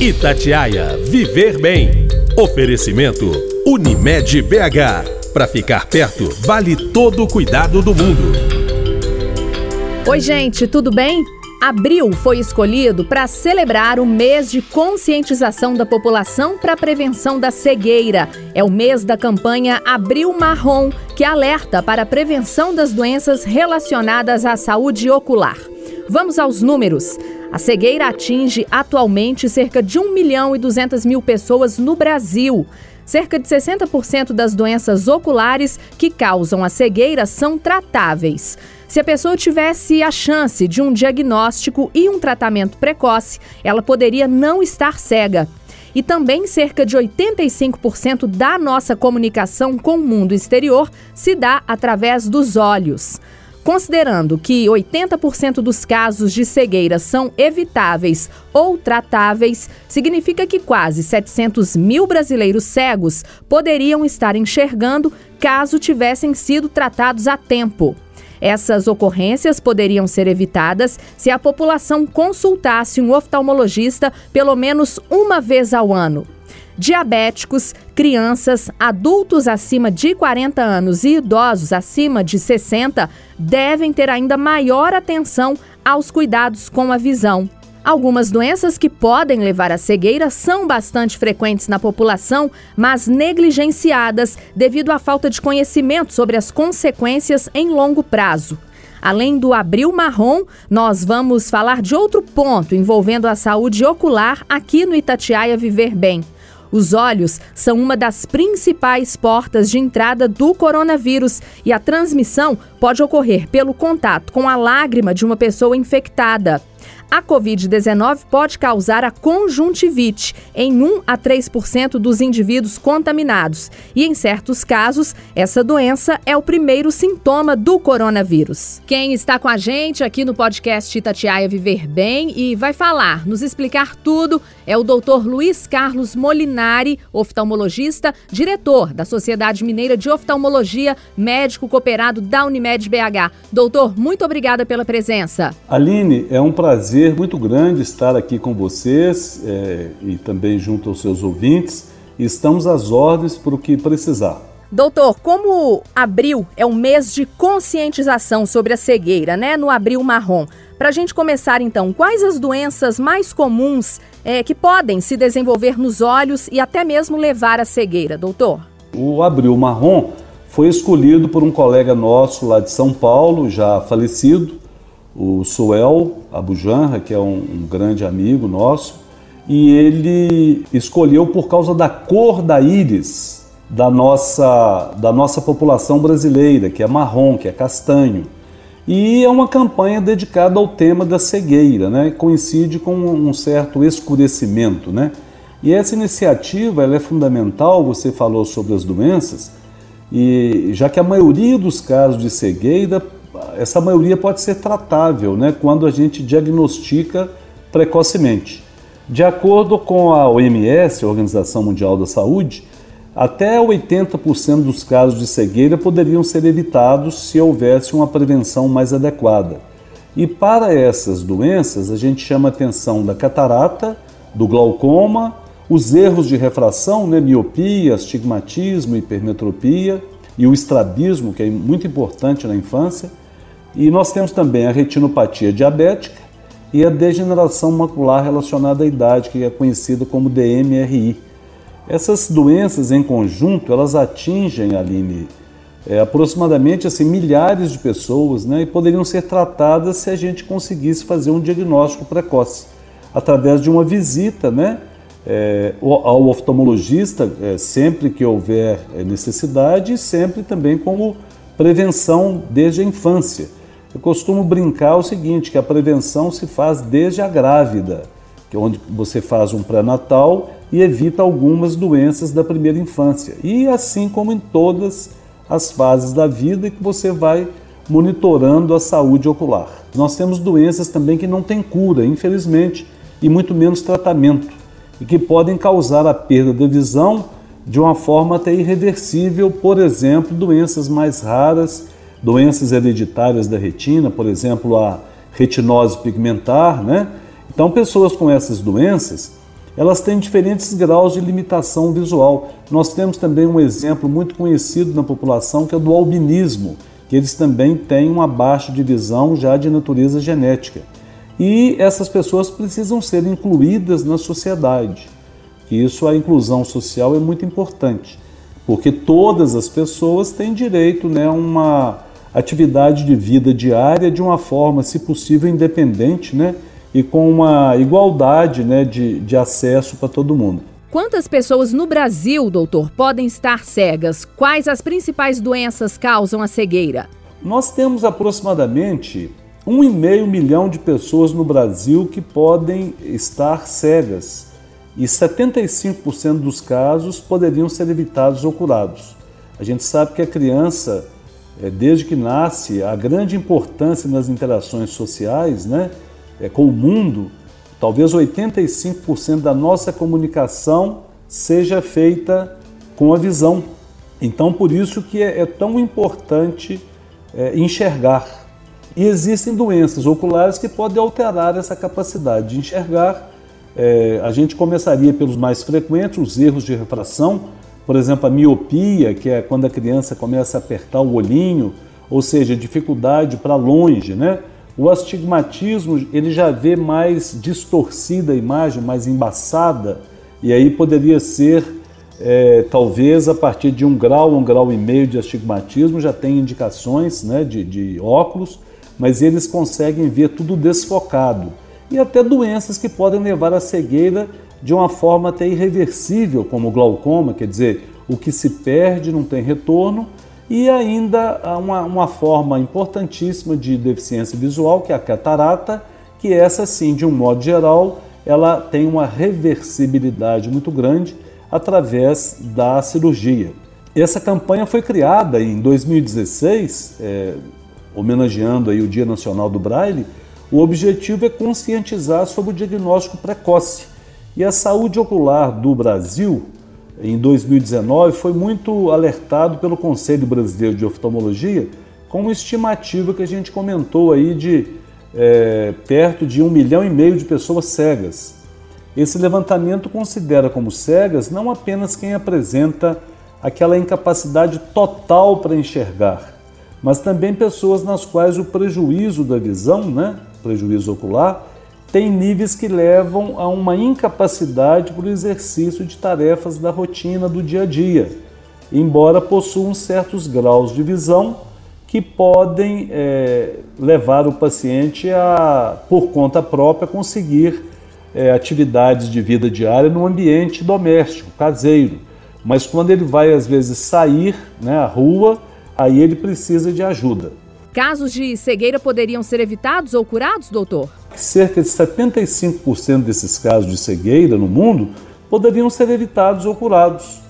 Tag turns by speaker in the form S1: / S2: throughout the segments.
S1: Itatiaia Viver Bem. Oferecimento Unimed BH. Para ficar perto, vale todo o cuidado do mundo.
S2: Oi, gente, tudo bem? Abril foi escolhido para celebrar o mês de conscientização da população para a prevenção da cegueira. É o mês da campanha Abril Marrom, que alerta para a prevenção das doenças relacionadas à saúde ocular. Vamos aos números. A cegueira atinge atualmente cerca de 1 milhão e 200 mil pessoas no Brasil. Cerca de 60% das doenças oculares que causam a cegueira são tratáveis. Se a pessoa tivesse a chance de um diagnóstico e um tratamento precoce, ela poderia não estar cega. E também cerca de 85% da nossa comunicação com o mundo exterior se dá através dos olhos. Considerando que 80% dos casos de cegueira são evitáveis ou tratáveis, significa que quase 700 mil brasileiros cegos poderiam estar enxergando caso tivessem sido tratados a tempo. Essas ocorrências poderiam ser evitadas se a população consultasse um oftalmologista pelo menos uma vez ao ano diabéticos, crianças, adultos acima de 40 anos e idosos acima de 60 devem ter ainda maior atenção aos cuidados com a visão. Algumas doenças que podem levar à cegueira são bastante frequentes na população, mas negligenciadas devido à falta de conhecimento sobre as consequências em longo prazo. Além do abril marrom, nós vamos falar de outro ponto envolvendo a saúde ocular aqui no Itatiaia Viver Bem. Os olhos são uma das principais portas de entrada do coronavírus e a transmissão pode ocorrer pelo contato com a lágrima de uma pessoa infectada. A Covid-19 pode causar a conjuntivite em 1 a 3% dos indivíduos contaminados. E em certos casos, essa doença é o primeiro sintoma do coronavírus. Quem está com a gente aqui no podcast Itatiaia Viver Bem e vai falar, nos explicar tudo, é o doutor Luiz Carlos Molinari, oftalmologista, diretor da Sociedade Mineira de Oftalmologia, médico cooperado da Unimed BH. Doutor, muito obrigada pela presença.
S3: Aline, é um prazer muito grande estar aqui com vocês é, e também junto aos seus ouvintes. Estamos às ordens para o que precisar.
S2: Doutor, como abril é um mês de conscientização sobre a cegueira, né? No abril marrom. Para a gente começar então, quais as doenças mais comuns é, que podem se desenvolver nos olhos e até mesmo levar à cegueira, doutor?
S3: O abril marrom foi escolhido por um colega nosso lá de São Paulo, já falecido, o Suel Abujanra, que é um, um grande amigo nosso, e ele escolheu por causa da cor da íris da nossa, da nossa população brasileira, que é marrom, que é castanho. E é uma campanha dedicada ao tema da cegueira, né? coincide com um certo escurecimento. Né? E essa iniciativa ela é fundamental, você falou sobre as doenças, e já que a maioria dos casos de cegueira essa maioria pode ser tratável né, quando a gente diagnostica precocemente. De acordo com a OMS, a Organização Mundial da Saúde, até 80% dos casos de cegueira poderiam ser evitados se houvesse uma prevenção mais adequada. E para essas doenças, a gente chama atenção da catarata, do glaucoma, os erros de refração, né, miopia, astigmatismo, hipermetropia e o estrabismo, que é muito importante na infância, e nós temos também a retinopatia diabética e a degeneração macular relacionada à idade, que é conhecida como DMRI. Essas doenças em conjunto, elas atingem, Aline, é, aproximadamente assim, milhares de pessoas né, e poderiam ser tratadas se a gente conseguisse fazer um diagnóstico precoce, através de uma visita né, é, ao oftalmologista, é, sempre que houver é, necessidade, e sempre também como prevenção desde a infância. Eu costumo brincar o seguinte, que a prevenção se faz desde a grávida, onde você faz um pré-natal e evita algumas doenças da primeira infância. E assim como em todas as fases da vida que você vai monitorando a saúde ocular. Nós temos doenças também que não têm cura, infelizmente, e muito menos tratamento, e que podem causar a perda da visão de uma forma até irreversível, por exemplo, doenças mais raras doenças hereditárias da retina, por exemplo, a retinose pigmentar, né? Então, pessoas com essas doenças, elas têm diferentes graus de limitação visual. Nós temos também um exemplo muito conhecido na população que é do albinismo, que eles também têm uma baixa de visão já de natureza genética. E essas pessoas precisam ser incluídas na sociedade. E isso, a inclusão social é muito importante, porque todas as pessoas têm direito né, a uma atividade de vida diária de uma forma, se possível, independente, né? E com uma igualdade né, de, de acesso para todo mundo.
S2: Quantas pessoas no Brasil, doutor, podem estar cegas? Quais as principais doenças causam a cegueira?
S3: Nós temos aproximadamente 1,5 milhão de pessoas no Brasil que podem estar cegas e 75% dos casos poderiam ser evitados ou curados. A gente sabe que a criança, é, desde que nasce, a grande importância nas interações sociais, né? É, com o mundo, talvez 85% da nossa comunicação seja feita com a visão. Então, por isso que é, é tão importante é, enxergar. E existem doenças oculares que podem alterar essa capacidade de enxergar. É, a gente começaria pelos mais frequentes, os erros de refração, por exemplo, a miopia, que é quando a criança começa a apertar o olhinho, ou seja, dificuldade para longe, né? O astigmatismo ele já vê mais distorcida a imagem, mais embaçada, e aí poderia ser, é, talvez a partir de um grau, um grau e meio de astigmatismo, já tem indicações né, de, de óculos, mas eles conseguem ver tudo desfocado. E até doenças que podem levar à cegueira de uma forma até irreversível, como o glaucoma, quer dizer, o que se perde não tem retorno, e ainda uma, uma forma importantíssima de deficiência visual, que é a catarata, que essa sim, de um modo geral, ela tem uma reversibilidade muito grande através da cirurgia. Essa campanha foi criada em 2016, é, homenageando aí o Dia Nacional do Braille. O objetivo é conscientizar sobre o diagnóstico precoce. E a saúde ocular do Brasil em 2019, foi muito alertado pelo Conselho Brasileiro de Oftalmologia com uma estimativa que a gente comentou aí de é, perto de um milhão e meio de pessoas cegas. Esse levantamento considera como cegas não apenas quem apresenta aquela incapacidade total para enxergar, mas também pessoas nas quais o prejuízo da visão, né, prejuízo ocular, tem níveis que levam a uma incapacidade para o exercício de tarefas da rotina do dia a dia, embora possuam certos graus de visão que podem é, levar o paciente a, por conta própria, conseguir é, atividades de vida diária no ambiente doméstico, caseiro. Mas quando ele vai, às vezes, sair né, à rua, aí ele precisa de ajuda.
S2: Casos de cegueira poderiam ser evitados ou curados, doutor?
S3: Cerca de 75% desses casos de cegueira no mundo poderiam ser evitados ou curados.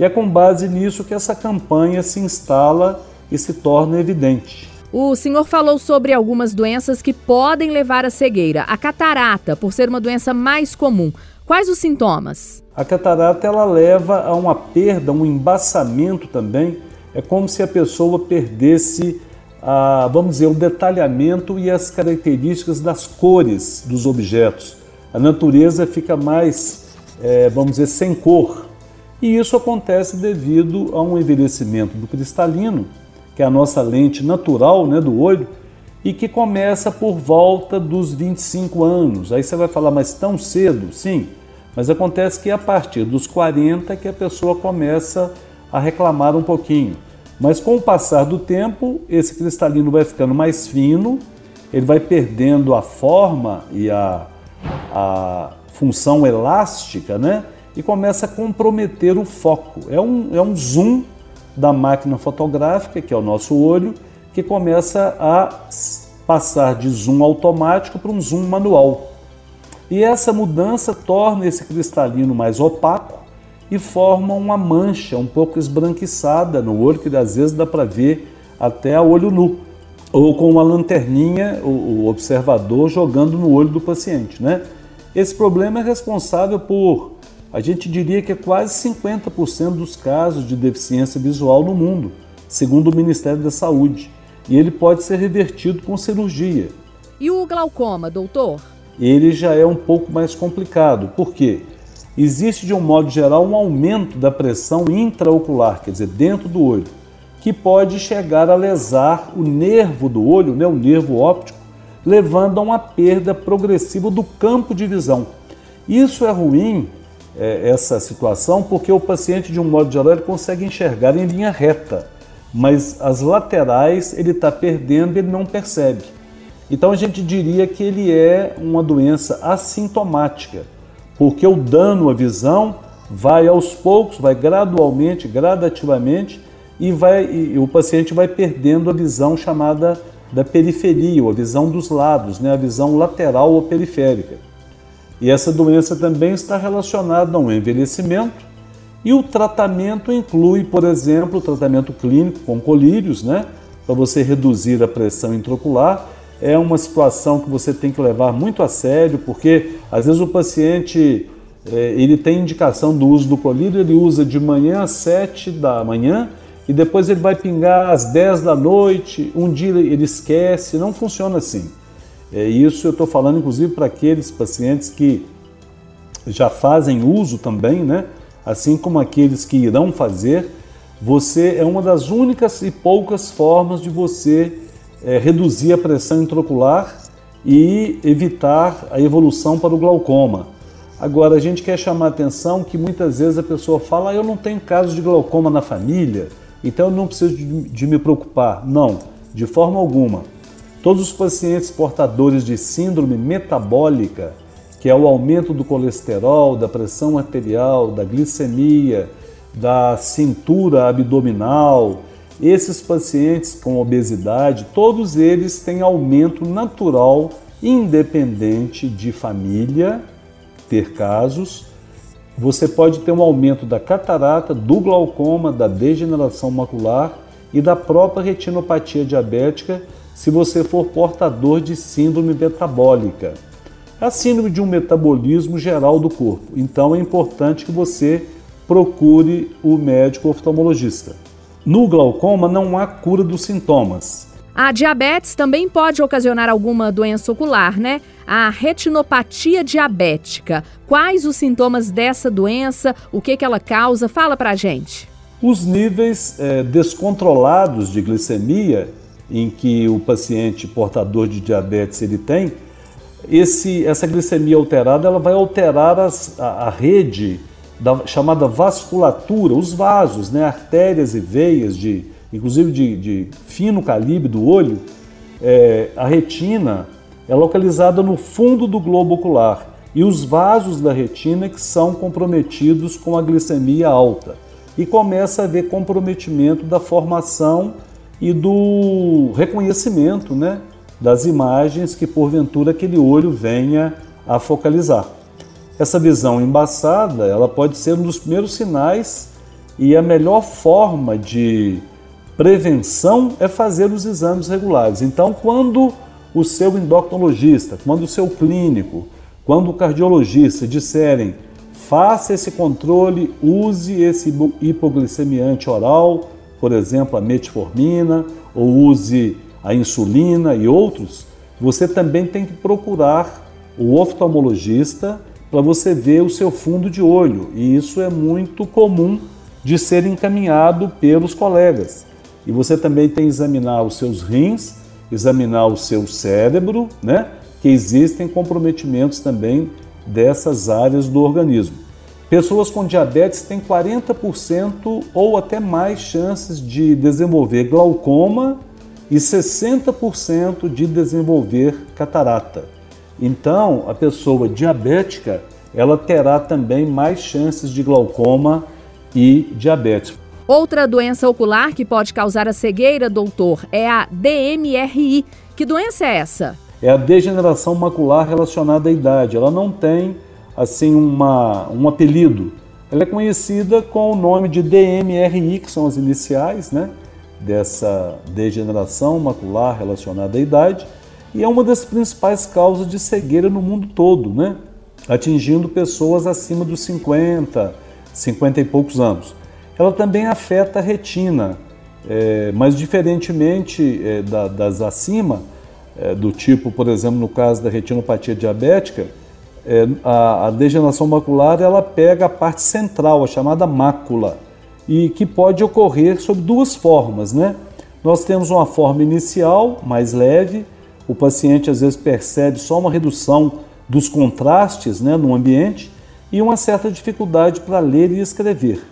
S3: E é com base nisso que essa campanha se instala e se torna evidente.
S2: O senhor falou sobre algumas doenças que podem levar à cegueira. A catarata, por ser uma doença mais comum. Quais os sintomas?
S3: A catarata ela leva a uma perda, um embaçamento também. É como se a pessoa perdesse a, vamos dizer, o detalhamento e as características das cores dos objetos. A natureza fica mais, é, vamos dizer, sem cor. E isso acontece devido a um envelhecimento do cristalino, que é a nossa lente natural né, do olho, e que começa por volta dos 25 anos. Aí você vai falar, mas tão cedo? Sim, mas acontece que é a partir dos 40 que a pessoa começa a reclamar um pouquinho. Mas com o passar do tempo, esse cristalino vai ficando mais fino, ele vai perdendo a forma e a, a função elástica, né? E começa a comprometer o foco. É um, é um zoom da máquina fotográfica, que é o nosso olho, que começa a passar de zoom automático para um zoom manual. E essa mudança torna esse cristalino mais opaco e formam uma mancha um pouco esbranquiçada no olho, que às vezes dá para ver até a olho nu, ou com uma lanterninha, o, observador jogando no olho do paciente. Né? Esse problema é responsável por, a gente diria que é quase 50% dos casos de deficiência visual no mundo, segundo o Ministério da Saúde, e ele pode ser revertido com cirurgia.
S2: E o glaucoma, doutor?
S3: Ele já é um pouco mais complicado, por quê? Existe de um modo geral um aumento da pressão intraocular, quer dizer, dentro do olho, que pode chegar a lesar o nervo do olho, né, o nervo óptico, levando a uma perda progressiva do campo de visão. Isso é ruim, é, essa situação, porque o paciente, de um modo geral, ele consegue enxergar em linha reta, mas as laterais ele está perdendo e ele não percebe. Então a gente diria que ele é uma doença assintomática porque o dano à visão vai aos poucos, vai gradualmente, gradativamente e, vai, e o paciente vai perdendo a visão chamada da periferia, ou a visão dos lados, né? a visão lateral ou periférica. E essa doença também está relacionada a um envelhecimento e o tratamento inclui, por exemplo, o tratamento clínico com colírios, né? para você reduzir a pressão intraocular é uma situação que você tem que levar muito a sério, porque às vezes o paciente é, ele tem indicação do uso do colírio, ele usa de manhã às 7 da manhã e depois ele vai pingar às 10 da noite, um dia ele esquece, não funciona assim. É, isso eu estou falando inclusive para aqueles pacientes que já fazem uso também, né? assim como aqueles que irão fazer, você é uma das únicas e poucas formas de você é, reduzir a pressão intraocular e evitar a evolução para o glaucoma. Agora, a gente quer chamar a atenção que muitas vezes a pessoa fala: ah, eu não tenho caso de glaucoma na família, então eu não preciso de, de me preocupar. Não, de forma alguma. Todos os pacientes portadores de síndrome metabólica, que é o aumento do colesterol, da pressão arterial, da glicemia, da cintura abdominal, esses pacientes com obesidade, todos eles têm aumento natural, independente de família, ter casos. Você pode ter um aumento da catarata, do glaucoma, da degeneração macular e da própria retinopatia diabética se você for portador de síndrome metabólica. A síndrome de um metabolismo geral do corpo. Então é importante que você procure o médico oftalmologista. No glaucoma não há cura dos sintomas.
S2: A diabetes também pode ocasionar alguma doença ocular, né? A retinopatia diabética. Quais os sintomas dessa doença? O que, que ela causa? Fala pra gente.
S3: Os níveis é, descontrolados de glicemia em que o paciente portador de diabetes ele tem, esse, essa glicemia alterada ela vai alterar as, a, a rede da chamada vasculatura, os vasos, né, artérias e veias, de, inclusive de, de fino calibre do olho, é, a retina é localizada no fundo do globo ocular e os vasos da retina que são comprometidos com a glicemia alta. E começa a haver comprometimento da formação e do reconhecimento né, das imagens que porventura aquele olho venha a focalizar. Essa visão embaçada, ela pode ser um dos primeiros sinais e a melhor forma de prevenção é fazer os exames regulares. Então, quando o seu endocrinologista, quando o seu clínico, quando o cardiologista disserem faça esse controle, use esse hipoglicemiante oral, por exemplo, a metformina, ou use a insulina e outros, você também tem que procurar o oftalmologista para você ver o seu fundo de olho, e isso é muito comum de ser encaminhado pelos colegas. E você também tem que examinar os seus rins, examinar o seu cérebro, né? Que existem comprometimentos também dessas áreas do organismo. Pessoas com diabetes têm 40% ou até mais chances de desenvolver glaucoma e 60% de desenvolver catarata. Então, a pessoa diabética, ela terá também mais chances de glaucoma e diabetes.
S2: Outra doença ocular que pode causar a cegueira, doutor, é a DMRI. Que doença é essa?
S3: É a degeneração macular relacionada à idade. Ela não tem assim uma, um apelido. Ela é conhecida com o nome de DMRI, que são as iniciais, né, dessa degeneração macular relacionada à idade e é uma das principais causas de cegueira no mundo todo, né? atingindo pessoas acima dos 50, 50 e poucos anos. Ela também afeta a retina, é, mas diferentemente é, da, das acima, é, do tipo, por exemplo, no caso da retinopatia diabética, é, a, a, degeneração macular ela pega a parte central, a chamada mácula, e que pode ocorrer sob duas formas, né? Nós temos uma forma inicial, mais leve, o paciente às vezes percebe só uma redução dos contrastes né, no ambiente e uma certa dificuldade para ler e escrever.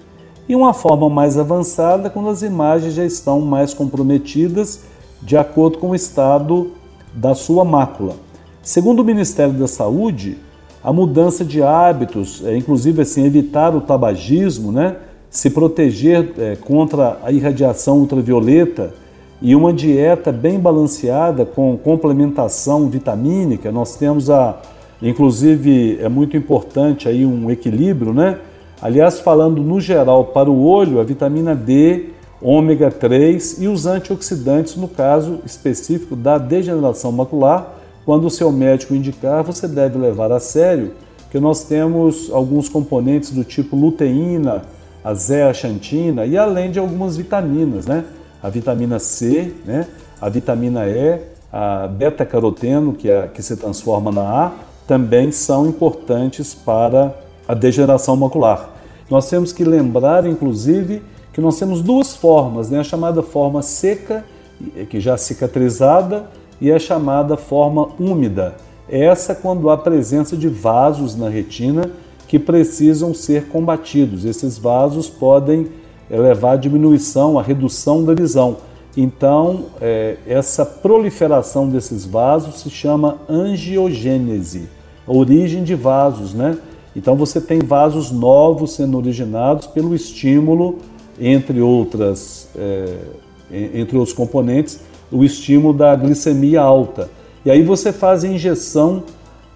S3: E uma forma mais avançada quando as imagens já estão mais comprometidas de acordo com o estado da sua mácula. Segundo o Ministério da Saúde, a mudança de hábitos, é, inclusive assim, evitar o tabagismo, né, se proteger é, contra a irradiação ultravioleta e uma dieta bem balanceada com complementação vitamínica. Nós temos a, inclusive, é muito importante aí um equilíbrio, né? Aliás, falando no geral para o olho, a vitamina D, ômega 3 e os antioxidantes, no caso específico da degeneração macular, quando o seu médico indicar, você deve levar a sério que nós temos alguns componentes do tipo luteína, a zeaxantina e além de algumas vitaminas, né? A vitamina C, né? A vitamina E, a beta-caroteno, que, é, que se transforma na A, também são importantes para a degeneração macular. Nós temos que lembrar, inclusive, que nós temos duas formas, né? a chamada forma seca, que já cicatrizada, e a chamada forma úmida. Essa quando há presença de vasos na retina que precisam ser combatidos. Esses vasos podem eh, levar à diminuição, à redução da visão. Então, é, essa proliferação desses vasos se chama angiogênese, origem de vasos, né? Então você tem vasos novos sendo originados pelo estímulo, entre outras, é, entre outros componentes, o estímulo da glicemia alta. E aí você faz a injeção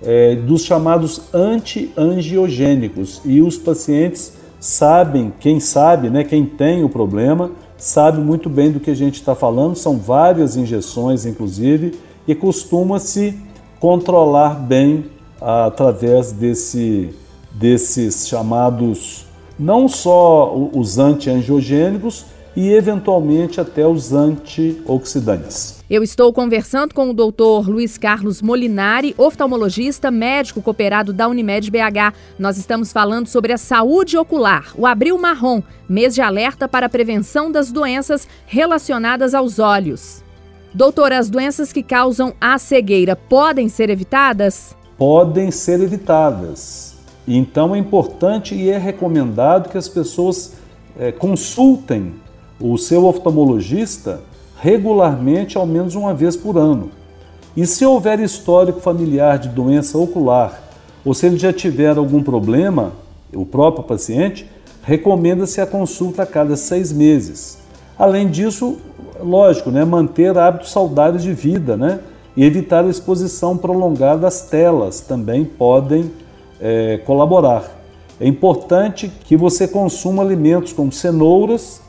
S3: é, dos chamados anti-angiogênicos e os pacientes sabem, quem sabe, né, quem tem o problema, sabe muito bem do que a gente está falando, são várias injeções, inclusive, e costuma-se controlar bem através desse, desses chamados, não só os anti-angiogênicos, e eventualmente até os antioxidantes.
S2: Eu estou conversando com o doutor Luiz Carlos Molinari, oftalmologista, médico cooperado da Unimed BH. Nós estamos falando sobre a saúde ocular, o Abril Marrom, mês de alerta para a prevenção das doenças relacionadas aos olhos. Doutor, as doenças que causam a cegueira podem ser evitadas?
S3: Podem ser evitadas. Então é importante e é recomendado que as pessoas é, consultem o seu oftalmologista regularmente, ao menos uma vez por ano. E se houver histórico familiar de doença ocular, ou se ele já tiver algum problema, o próprio paciente, recomenda-se a consulta a cada seis meses. Além disso, lógico, né, manter hábitos saudáveis de vida né, e evitar a exposição prolongada às telas também podem é, colaborar. É importante que você consuma alimentos como cenouras,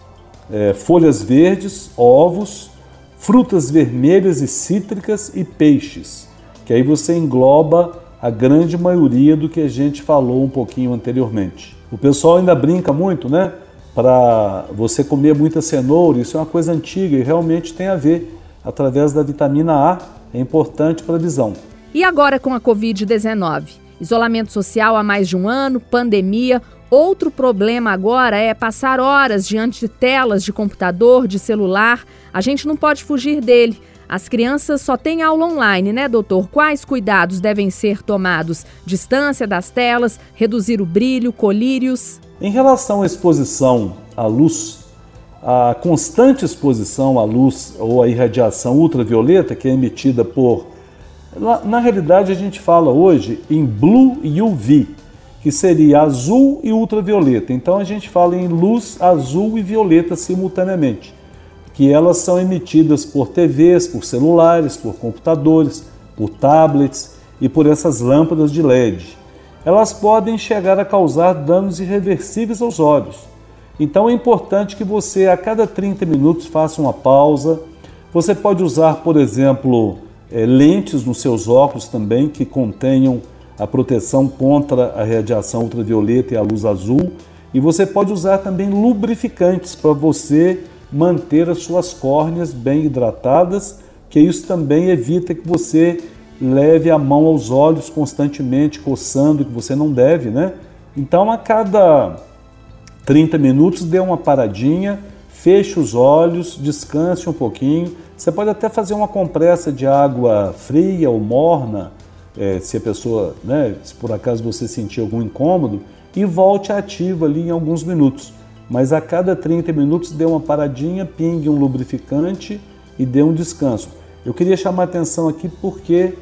S3: é, folhas verdes, ovos, frutas vermelhas e cítricas e peixes, que aí você engloba a grande maioria do que a gente falou um pouquinho anteriormente. O pessoal ainda brinca muito, né? Para você comer muita cenoura, isso é uma coisa antiga e realmente tem a ver através da vitamina A, é importante para a visão.
S2: E agora com a Covid-19? Isolamento social há mais de um ano, pandemia, Outro problema agora é passar horas diante de telas de computador, de celular. A gente não pode fugir dele. As crianças só têm aula online, né, doutor? Quais cuidados devem ser tomados? Distância das telas, reduzir o brilho, colírios?
S3: Em relação à exposição à luz, a constante exposição à luz ou à irradiação ultravioleta que é emitida por. Na, realidade, a gente fala hoje em Blue UV, que seria azul e ultravioleta. Então a gente fala em luz azul e violeta simultaneamente, que elas são emitidas por TVs, por celulares, por computadores, por tablets e por essas lâmpadas de LED. Elas podem chegar a causar danos irreversíveis aos olhos. Então é importante que você a cada 30 minutos faça uma pausa. Você pode usar, por exemplo, eh, lentes nos seus óculos também que contenham a proteção contra a radiação ultravioleta e a luz azul. E você pode usar também lubrificantes para você manter as suas córneas bem hidratadas, que isso também evita que você leve a mão aos olhos constantemente, coçando, que você não deve, né? Então, a cada 30 minutos, dê uma paradinha, feche os olhos, descanse um pouquinho. Você pode até fazer uma compressa de água fria ou morna, é, se a pessoa, né, se por acaso você sentir algum incômodo, e volte ativo ali em alguns minutos. Mas a cada 30 minutos dê uma paradinha, pingue um lubrificante e dê um descanso. Eu queria chamar atenção aqui porque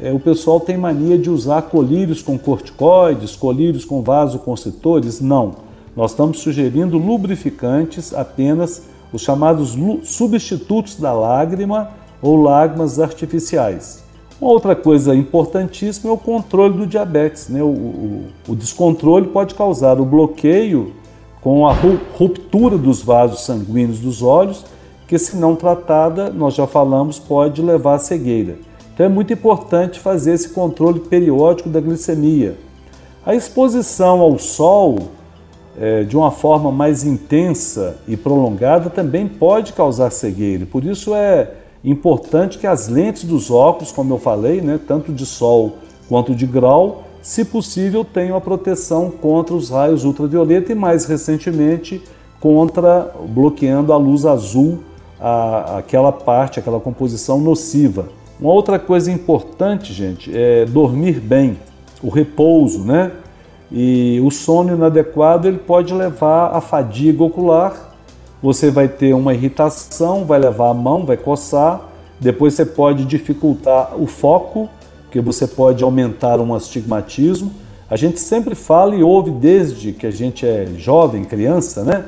S3: é, o pessoal tem mania de usar colírios com corticoides, colírios com vasoconstritores. Não. Nós estamos sugerindo lubrificantes apenas os chamados substitutos da lágrima ou lágrimas artificiais. Uma outra coisa importantíssima é o controle do diabetes. Né? O, o, o descontrole pode causar o bloqueio com a ruptura dos vasos sanguíneos dos olhos, que, se não tratada, nós já falamos, pode levar à cegueira. Então é muito importante fazer esse controle periódico da glicemia. A exposição ao sol é, de uma forma mais intensa e prolongada também pode causar cegueira. Por isso é importante que as lentes dos óculos, como eu falei, né, tanto de sol quanto de grau, se possível, tenham a proteção contra os raios ultravioleta e mais recentemente contra bloqueando a luz azul, a, aquela parte, aquela composição nociva. Uma outra coisa importante, gente, é dormir bem, o repouso, né? E o sono inadequado ele pode levar à fadiga ocular. Você vai ter uma irritação, vai levar a mão, vai coçar. Depois você pode dificultar o foco, porque você pode aumentar um astigmatismo. A gente sempre fala e ouve desde que a gente é jovem, criança, né?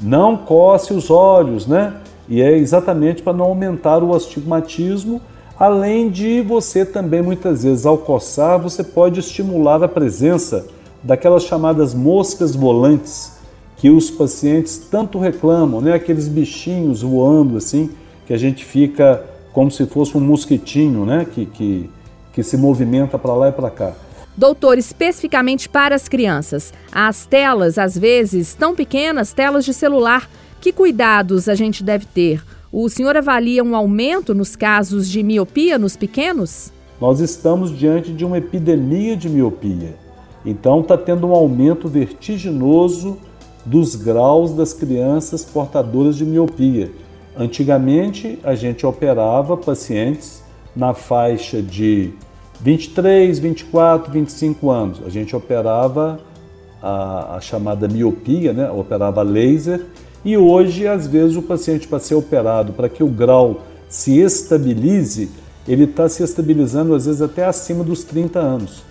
S3: Não coce os olhos, né? E é exatamente para não aumentar o astigmatismo, além de você também muitas vezes ao coçar, você pode estimular a presença daquelas chamadas moscas volantes que os pacientes tanto reclamam, né? Aqueles bichinhos voando assim, que a gente fica como se fosse um mosquitinho, né? Que, que, que se movimenta para lá e para cá.
S2: Doutor, especificamente para as crianças, as telas, às vezes, tão pequenas, telas de celular, que cuidados a gente deve ter? O senhor avalia um aumento nos casos de miopia nos pequenos?
S3: Nós estamos diante de uma epidemia de miopia. Então está tendo um aumento vertiginoso dos graus das crianças portadoras de miopia. Antigamente a gente operava pacientes na faixa de 23, 24, 25 anos. A gente operava a, a chamada miopia, né? operava laser, e hoje, às vezes, o paciente para ser operado, para que o grau se estabilize, ele está se estabilizando às vezes até acima dos 30 anos.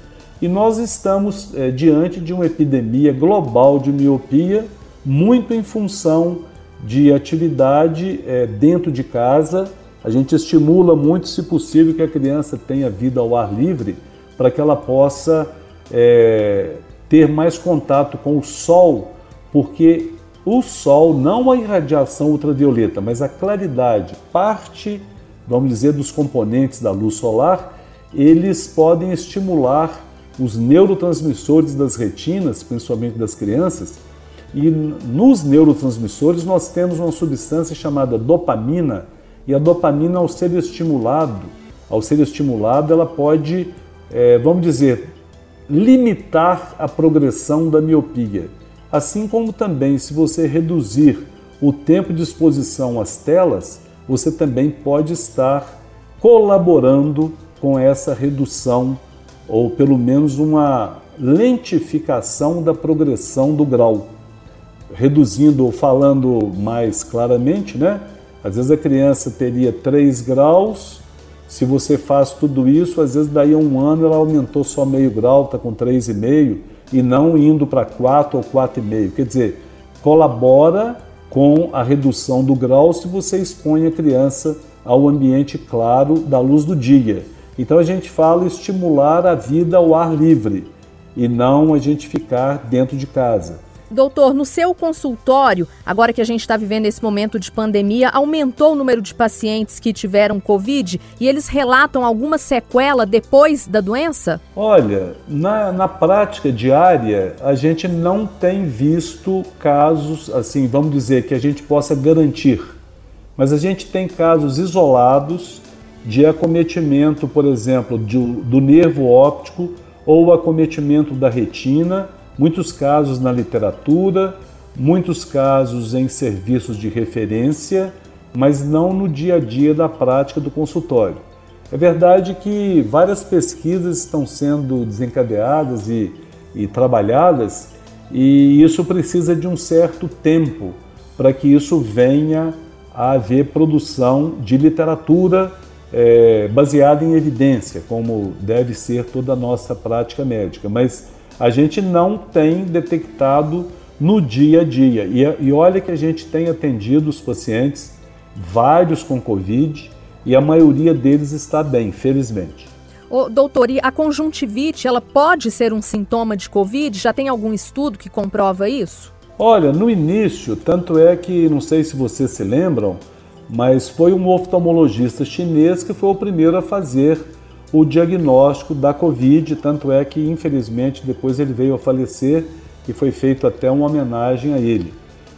S3: E nós estamos é, diante de uma epidemia global de miopia, muito em função de atividade é, dentro de casa. A gente estimula muito, se possível, que a criança tenha vida ao ar livre, para que ela possa é, ter mais contato com o sol, porque o sol, não a irradiação ultravioleta, mas a claridade, parte, vamos dizer, dos componentes da luz solar, eles podem estimular os neurotransmissores das retinas, principalmente das crianças, e nos neurotransmissores nós temos uma substância chamada dopamina, e a dopamina, ao ser estimulado, ao ser estimulada, ela pode, é, vamos dizer, limitar a progressão da miopia. Assim como também, se você reduzir o tempo de exposição às telas, você também pode estar colaborando com essa redução ou pelo menos uma lentificação da progressão do grau, reduzindo ou falando mais claramente, né? Às vezes a criança teria 3 graus, se você faz tudo isso, às vezes daí a um ano ela aumentou só meio grau, está com 3,5 e não indo para 4 ou 4,5. Quer dizer, colabora com a redução do grau se você expõe a criança ao ambiente claro da luz do dia. Então a gente fala estimular a vida ao ar livre e não a gente ficar dentro de casa.
S2: Doutor, no seu consultório, agora que a gente está vivendo esse momento de pandemia, aumentou o número de pacientes que tiveram Covid e eles relatam alguma sequela depois da doença?
S3: Olha, na, na prática diária, a gente não tem visto casos, assim, vamos dizer, que a gente possa garantir. Mas a gente tem casos isolados de acometimento, por exemplo, de, do nervo óptico ou acometimento da retina, muitos casos na literatura, muitos casos em serviços de referência, mas não no dia a dia da prática do consultório. É verdade que várias pesquisas estão sendo desencadeadas e, e trabalhadas, e isso precisa de um certo tempo para que isso venha a haver produção de literatura é, baseada em evidência, como deve ser toda a nossa prática médica. Mas a gente não tem detectado no dia a dia. E, e olha que a gente tem atendido os pacientes, vários com Covid, e a maioria deles está bem, felizmente.
S2: Ô, doutor, e a conjuntivite, ela pode ser um sintoma de Covid? Já tem algum estudo que comprova isso?
S3: Olha, no início, tanto é que, não sei se vocês se lembram, mas foi um oftalmologista chinês que foi o primeiro a fazer o diagnóstico da Covid, tanto é que, infelizmente, depois ele veio a falecer e foi feito até uma homenagem a ele.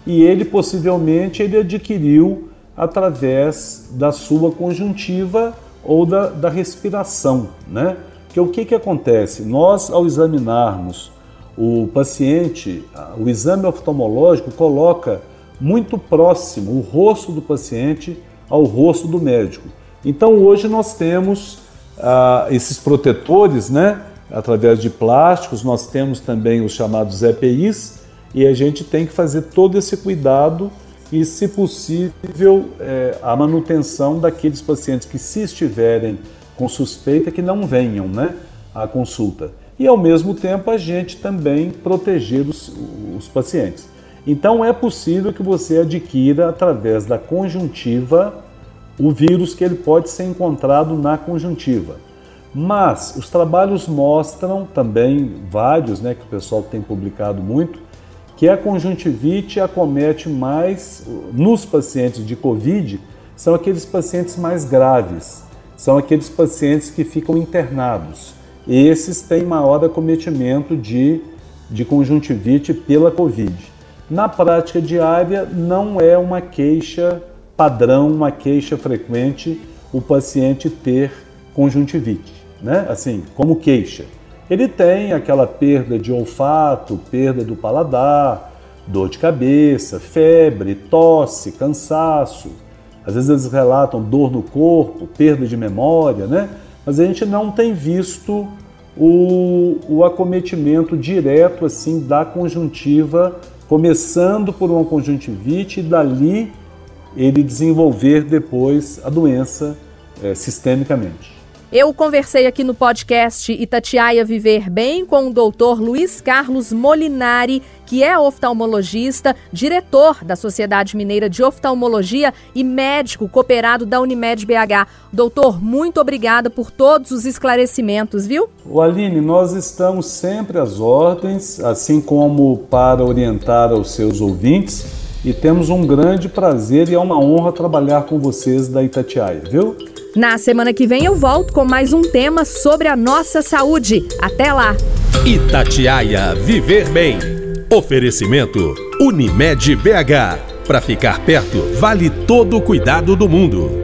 S3: E ele, possivelmente, ele adquiriu através da sua conjuntiva ou da, da respiração, né? Que o que, que acontece? Nós, ao examinarmos o paciente, o exame oftalmológico coloca muito próximo o rosto do paciente ao rosto do médico. Então hoje nós temos ah, esses protetores, né? Através de plásticos, nós temos também os chamados EPIs e a gente tem que fazer todo esse cuidado e, se possível, é, a manutenção daqueles pacientes que, se estiverem com suspeita, que não venham né, à consulta. E, ao mesmo tempo, a gente também proteger os, os pacientes. Então, é possível que você adquira, através da conjuntiva, o vírus que ele pode ser encontrado na conjuntiva. Mas os trabalhos mostram também, vários, né, que o pessoal tem publicado muito, que a conjuntivite acomete mais nos pacientes de Covid, são aqueles pacientes mais graves, são aqueles pacientes que ficam internados. Esses têm maior acometimento de, de conjuntivite pela Covid. Na prática diária, não é uma queixa padrão, uma queixa frequente o paciente ter conjuntivite, né? Assim, como queixa ele tem aquela perda de olfato, perda do paladar, dor de cabeça, febre, tosse, cansaço. Às vezes eles relatam dor no corpo, perda de memória, né? Mas a gente não tem visto o, o acometimento direto assim da conjuntiva, começando por uma conjuntivite e dali ele desenvolver depois a doença é, sistemicamente.
S2: Eu conversei aqui no podcast Itatiaia Viver Bem com o doutor Luiz Carlos Molinari, que é oftalmologista, diretor da Sociedade Mineira de Oftalmologia e médico cooperado da Unimed BH. Doutor, muito obrigada por todos os esclarecimentos, viu?
S3: O Aline, nós estamos sempre às ordens, assim como para orientar aos seus ouvintes, e temos um grande prazer e é uma honra trabalhar com vocês da Itatiaia, viu?
S2: Na semana que vem eu volto com mais um tema sobre a nossa saúde. Até lá!
S1: Itatiaia Viver Bem. Oferecimento Unimed BH. Para ficar perto, vale todo o cuidado do mundo.